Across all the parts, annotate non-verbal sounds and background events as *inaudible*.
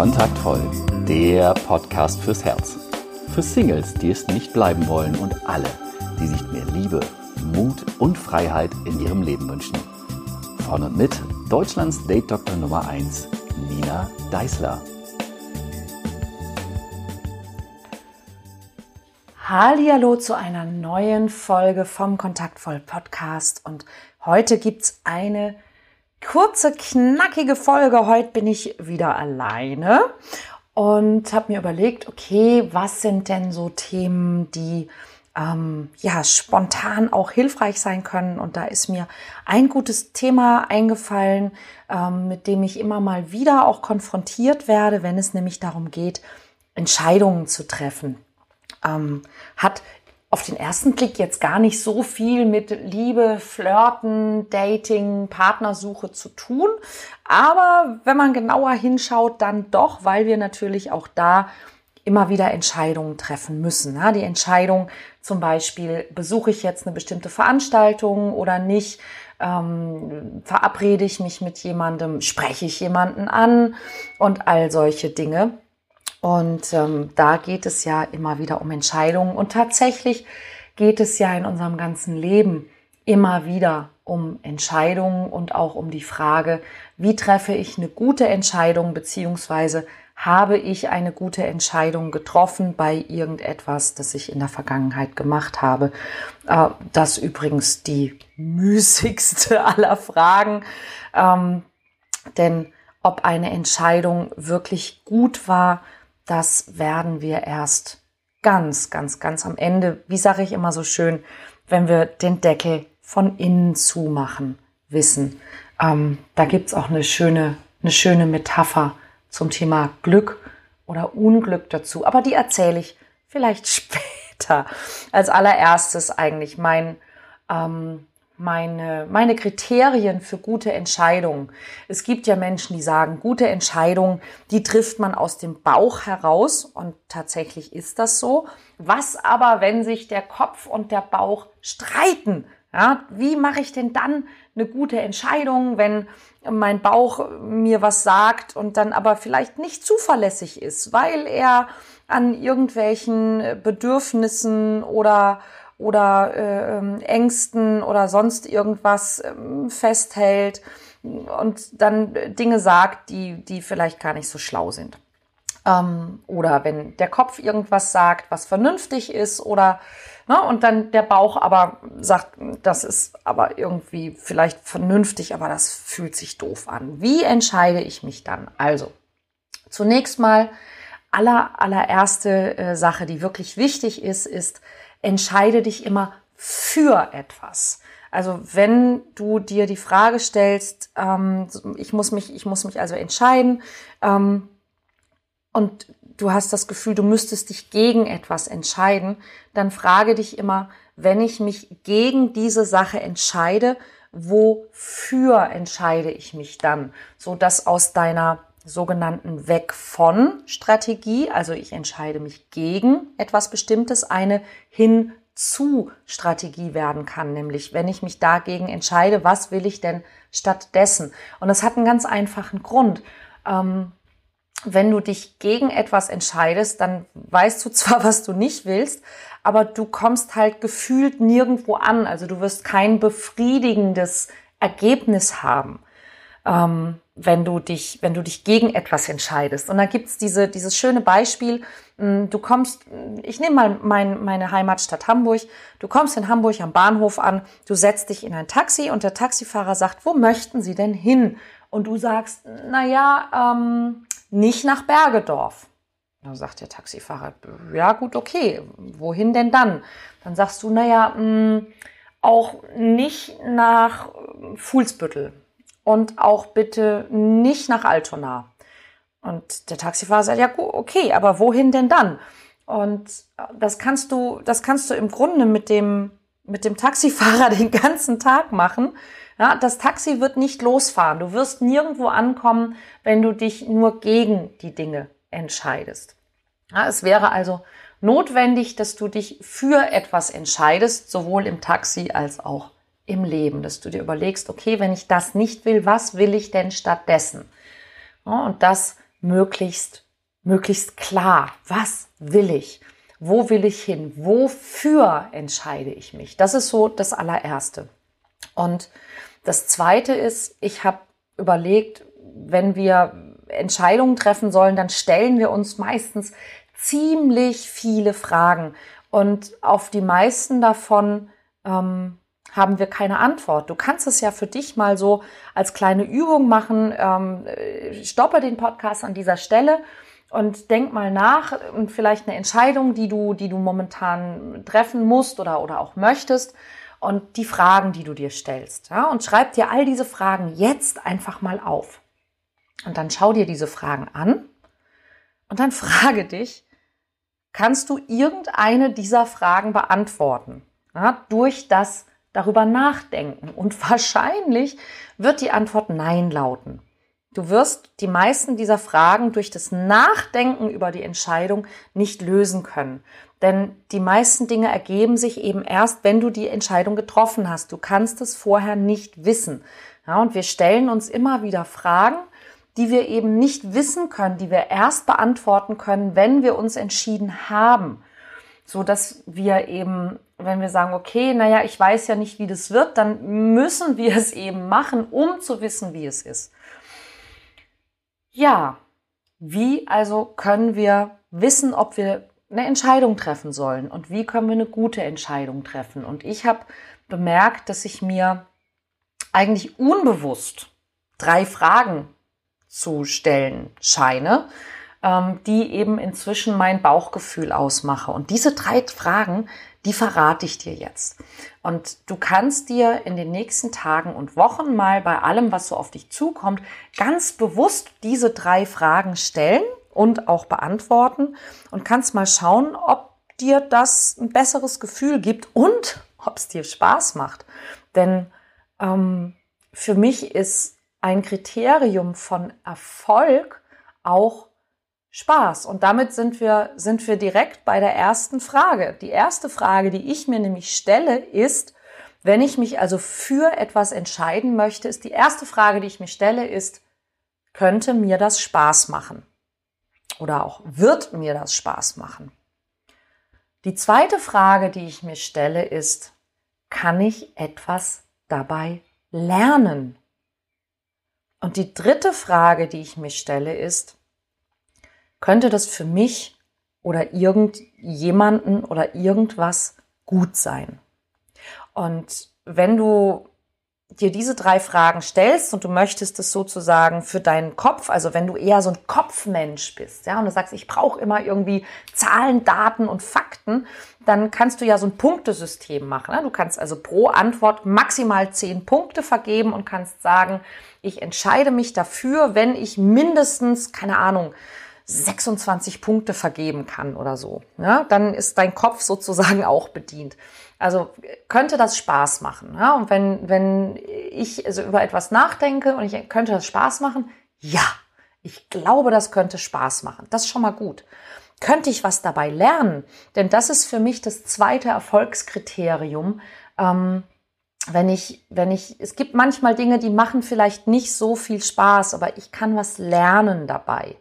Kontaktvoll, der Podcast fürs Herz. Für Singles, die es nicht bleiben wollen und alle, die sich mehr Liebe, Mut und Freiheit in ihrem Leben wünschen. Von und mit Deutschlands Date Doktor Nummer 1, Nina Deißler. Hallo zu einer neuen Folge vom Kontaktvoll Podcast und heute gibt's eine kurze, knackige Folge. Heute bin ich wieder alleine und habe mir überlegt, okay, was sind denn so Themen, die ähm, ja spontan auch hilfreich sein können. Und da ist mir ein gutes Thema eingefallen, ähm, mit dem ich immer mal wieder auch konfrontiert werde, wenn es nämlich darum geht, Entscheidungen zu treffen. Ähm, hat auf den ersten Blick jetzt gar nicht so viel mit Liebe, Flirten, Dating, Partnersuche zu tun. Aber wenn man genauer hinschaut, dann doch, weil wir natürlich auch da immer wieder Entscheidungen treffen müssen. Ja, die Entscheidung zum Beispiel, besuche ich jetzt eine bestimmte Veranstaltung oder nicht? Ähm, verabrede ich mich mit jemandem? Spreche ich jemanden an? Und all solche Dinge. Und ähm, da geht es ja immer wieder um Entscheidungen. Und tatsächlich geht es ja in unserem ganzen Leben immer wieder um Entscheidungen und auch um die Frage, wie treffe ich eine gute Entscheidung, beziehungsweise habe ich eine gute Entscheidung getroffen bei irgendetwas, das ich in der Vergangenheit gemacht habe. Äh, das übrigens die müßigste *laughs* aller Fragen. Ähm, denn ob eine Entscheidung wirklich gut war, das werden wir erst ganz, ganz, ganz am Ende, wie sage ich immer so schön, wenn wir den Deckel von innen zumachen, wissen. Ähm, da gibt's auch eine schöne, eine schöne Metapher zum Thema Glück oder Unglück dazu. Aber die erzähle ich vielleicht *laughs* später. Als allererstes eigentlich mein ähm, meine, meine Kriterien für gute Entscheidungen. Es gibt ja Menschen, die sagen, gute Entscheidungen, die trifft man aus dem Bauch heraus und tatsächlich ist das so. Was aber, wenn sich der Kopf und der Bauch streiten? Ja, wie mache ich denn dann eine gute Entscheidung, wenn mein Bauch mir was sagt und dann aber vielleicht nicht zuverlässig ist, weil er an irgendwelchen Bedürfnissen oder oder äh, ähm, Ängsten oder sonst irgendwas äh, festhält und dann Dinge sagt, die, die vielleicht gar nicht so schlau sind. Ähm, oder wenn der Kopf irgendwas sagt, was vernünftig ist oder ne, und dann der Bauch aber sagt, das ist aber irgendwie vielleicht vernünftig, aber das fühlt sich doof an. Wie entscheide ich mich dann? Also, zunächst mal aller, allererste äh, Sache, die wirklich wichtig ist, ist, entscheide dich immer für etwas. Also wenn du dir die Frage stellst, ähm, ich muss mich, ich muss mich also entscheiden, ähm, und du hast das Gefühl, du müsstest dich gegen etwas entscheiden, dann frage dich immer, wenn ich mich gegen diese Sache entscheide, wofür entscheide ich mich dann? So dass aus deiner sogenannten Weg von Strategie, also ich entscheide mich gegen etwas Bestimmtes, eine hin zu Strategie werden kann, nämlich wenn ich mich dagegen entscheide, was will ich denn stattdessen? Und das hat einen ganz einfachen Grund. Ähm, wenn du dich gegen etwas entscheidest, dann weißt du zwar, was du nicht willst, aber du kommst halt gefühlt nirgendwo an. Also du wirst kein befriedigendes Ergebnis haben ähm, wenn du dich, wenn du dich gegen etwas entscheidest. Und da gibt's diese, dieses schöne Beispiel, hm, du kommst, ich nehme mal mein, meine Heimatstadt Hamburg, du kommst in Hamburg am Bahnhof an, du setzt dich in ein Taxi und der Taxifahrer sagt, wo möchten Sie denn hin? Und du sagst, na ja, ähm, nicht nach Bergedorf. Dann sagt der Taxifahrer, ja gut, okay, wohin denn dann? Dann sagst du, naja, mh, hm, auch nicht nach Fuhlsbüttel und auch bitte nicht nach Altona. Und der Taxifahrer sagt, ja, okay, aber wohin denn dann? Und das kannst du, das kannst du im Grunde mit dem, mit dem Taxifahrer *laughs* den ganzen Tag machen. Ja, das Taxi wird nicht losfahren. Du wirst nirgendwo ankommen, wenn du dich nur gegen die Dinge entscheidest. Ja, es wäre also notwendig, dass du dich für etwas entscheidest, sowohl im Taxi als auch im Leben, dass du dir überlegst, okay, wenn ich das nicht will, was will ich denn stattdessen? Und das möglichst, möglichst klar. Was will ich? Wo will ich hin? Wofür entscheide ich mich? Das ist so das allererste. Und das zweite ist, ich habe überlegt, wenn wir Entscheidungen treffen sollen, dann stellen wir uns meistens ziemlich viele Fragen. Und auf die meisten davon ähm, haben wir keine Antwort. Du kannst es ja für dich mal so als kleine Übung machen. Ähm, stoppe den Podcast an dieser Stelle und denk mal nach und vielleicht eine Entscheidung, die du, die du momentan treffen musst oder, oder auch möchtest und die Fragen, die du dir stellst. Ja? Und schreib dir all diese Fragen jetzt einfach mal auf. Und dann schau dir diese Fragen an und dann *laughs* frage dich, kannst du irgendeine dieser Fragen beantworten? Ja, durch das darüber nachdenken. Und *laughs* wahrscheinlich wird die Antwort Nein lauten. Du wirst die meisten dieser Fragen durch das Nachdenken über die Entscheidung nicht lösen können. Denn die meisten Dinge ergeben sich eben erst, wenn du die Entscheidung getroffen hast. Du kannst es vorher nicht wissen. Ja, und wir stellen uns immer wieder Fragen, die wir eben nicht wissen können, die wir erst beantworten können, wenn wir uns entschieden haben. So dass wir eben, wenn wir sagen, okay, naja, ich weiß ja nicht, wie das wird, dann müssen wir es eben machen, um zu wissen, wie es ist. Ja, wie also können wir wissen, ob wir eine Entscheidung treffen sollen und wie können wir eine gute Entscheidung treffen? Und ich habe bemerkt, dass ich mir eigentlich unbewusst drei Fragen zu stellen scheine, ähm, die eben inzwischen mein Bauchgefühl ausmache. Und diese drei Fragen, die verrate ich dir jetzt. Und du kannst dir in den nächsten Tagen und Wochen mal bei allem, was so auf dich zukommt, ganz bewusst diese drei Fragen stellen und auch beantworten und kannst mal schauen, ob dir das ein besseres Gefühl gibt und ob es dir Spaß macht. Denn ähm, für mich ist ein Kriterium von Erfolg auch Spaß. Und damit sind wir, sind wir direkt bei der ersten Frage. Die erste Frage, die ich mir nämlich stelle, ist, wenn ich mich also für etwas entscheiden möchte, ist die erste Frage, die ich mir stelle, ist, könnte mir das Spaß machen? Oder auch, wird mir das Spaß machen? Die zweite Frage, die ich mir stelle, ist, kann ich etwas dabei lernen? Und die dritte Frage, die ich mir stelle, ist, könnte das für mich oder irgendjemanden oder irgendwas gut sein? Und wenn du dir diese drei Fragen stellst und du möchtest es sozusagen für deinen Kopf, also wenn du eher so ein Kopfmensch bist, ja, und du sagst, ich brauche immer irgendwie Zahlen, Daten und Fakten, dann kannst du ja so ein Punktesystem machen. Ne? Du kannst also pro Antwort maximal zehn Punkte vergeben und kannst sagen, ich entscheide mich dafür, wenn ich mindestens, keine Ahnung, 26 Punkte vergeben kann oder so. Ja, dann ist dein Kopf sozusagen auch bedient. Also könnte das Spaß machen. Ja? Und wenn, wenn ich also über etwas nachdenke und ich könnte das Spaß machen, ja, ich glaube, das könnte Spaß machen. Das ist schon mal gut. Könnte ich was dabei lernen? Denn das ist für mich das zweite Erfolgskriterium. Ähm, wenn ich, wenn ich, es gibt manchmal Dinge, die machen vielleicht nicht so viel Spaß, aber ich kann was lernen dabei.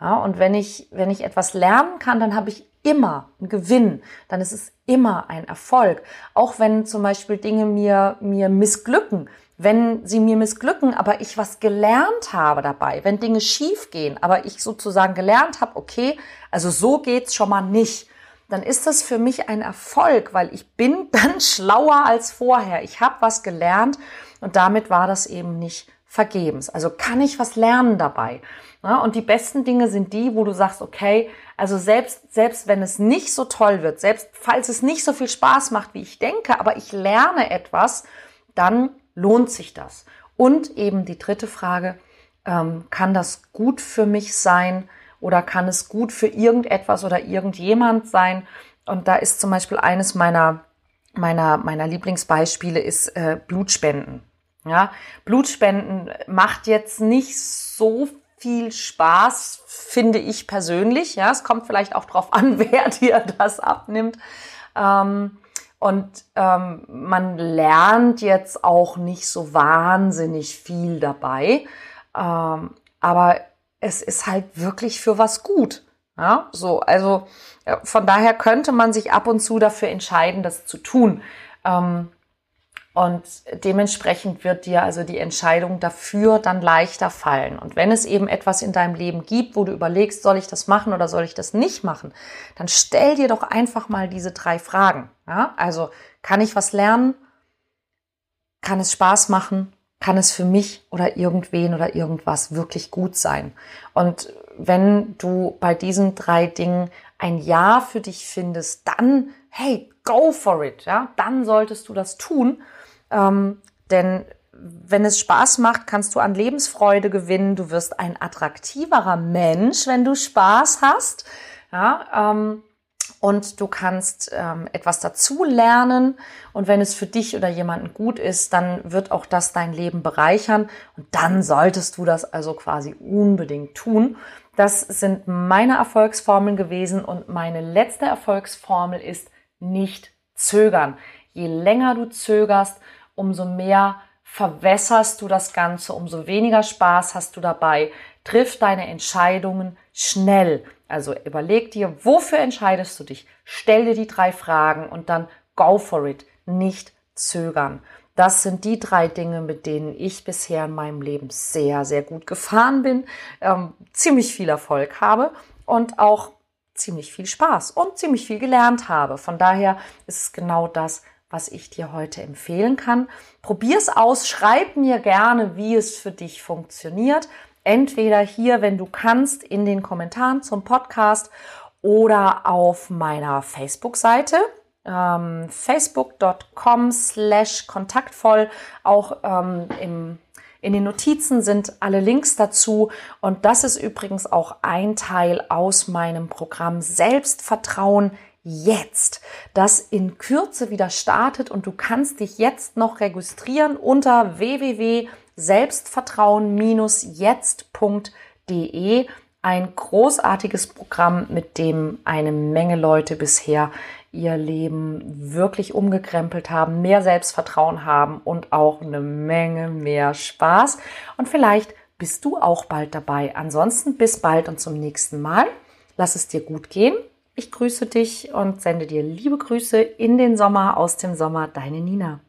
Ja, und wenn ich, wenn ich etwas lernen kann, dann habe ich immer einen Gewinn, dann ist es immer ein Erfolg. Auch wenn zum Beispiel Dinge mir, mir missglücken, wenn sie mir missglücken, aber ich was gelernt habe dabei, wenn Dinge schief gehen, aber ich sozusagen gelernt habe, okay, also so geht's schon mal nicht, dann ist das für mich ein Erfolg, weil ich bin *laughs* dann schlauer als vorher. Ich habe was gelernt und damit war das eben nicht vergebens. Also kann ich was lernen dabei. Ja, und die besten Dinge sind die, wo du sagst, okay, also selbst, selbst wenn es nicht so toll wird, selbst falls es nicht so viel Spaß macht, wie ich denke, aber ich lerne etwas, dann lohnt sich das. Und eben die dritte Frage, ähm, kann das gut für mich sein oder kann es gut für irgendetwas oder irgendjemand sein? Und da ist zum Beispiel eines meiner, meiner, meiner Lieblingsbeispiele ist äh, Blutspenden. Ja, Blutspenden macht jetzt nicht so viel Spaß, finde ich persönlich. Ja, es kommt vielleicht auch drauf an, *laughs* wer dir das abnimmt. Ähm, und ähm, man lernt jetzt auch nicht so wahnsinnig viel dabei. Ähm, aber es ist halt wirklich für was gut. Ja, so, also von daher könnte man sich ab und zu dafür entscheiden, das zu tun. Ähm, und dementsprechend wird dir also die Entscheidung dafür dann leichter fallen. Und wenn es eben etwas in deinem Leben gibt, wo du überlegst, soll ich das machen oder soll ich das nicht machen, dann stell dir doch einfach mal diese drei Fragen. Ja? Also kann ich was lernen? Kann es Spaß machen? Kann es für mich oder irgendwen oder irgendwas wirklich gut sein? Und wenn du bei diesen drei Dingen ein Ja für dich findest, dann, hey, go for it, ja, dann solltest du das tun ähm, denn wenn es Spaß macht, kannst du an Lebensfreude gewinnen. Du wirst ein attraktiverer Mensch, wenn du Spaß hast. Ja, ähm, und du kannst ähm, etwas dazu lernen. Und wenn es für dich oder jemanden gut ist, dann wird auch das dein Leben bereichern. Und dann solltest du das also quasi unbedingt tun. Das sind meine Erfolgsformeln gewesen. Und meine letzte Erfolgsformel ist nicht zögern. Je länger du zögerst, umso mehr verwässerst du das Ganze, umso weniger Spaß hast du dabei. Triff deine Entscheidungen schnell. Also überleg dir, wofür entscheidest du dich? Stell dir die drei Fragen und dann go for it. Nicht zögern. Das sind die drei Dinge, mit denen ich bisher in meinem Leben sehr, sehr gut gefahren bin, ähm, ziemlich viel Erfolg habe und auch ziemlich viel Spaß und ziemlich viel gelernt habe. Von daher ist es genau das, was ich dir heute empfehlen kann. Probier's aus, schreib mir gerne, wie es für dich funktioniert. Entweder hier, wenn du kannst, in den Kommentaren zum Podcast oder auf meiner Facebook-Seite ähm, facebook.com slash kontaktvoll. Auch ähm, im, in den Notizen sind alle Links dazu. Und das ist übrigens auch ein Teil aus meinem Programm Selbstvertrauen jetzt, das in Kürze wieder startet und du kannst dich jetzt noch registrieren unter www.selbstvertrauen-jetzt.de. Ein großartiges Programm, mit dem eine Menge Leute bisher ihr Leben wirklich umgekrempelt haben, mehr Selbstvertrauen haben und auch eine Menge mehr Spaß. Und vielleicht bist du auch bald dabei. Ansonsten bis bald und zum nächsten Mal. Lass es dir gut gehen ich grüße dich und sende dir liebe Grüße in den Sommer, aus dem Sommer, deine Nina.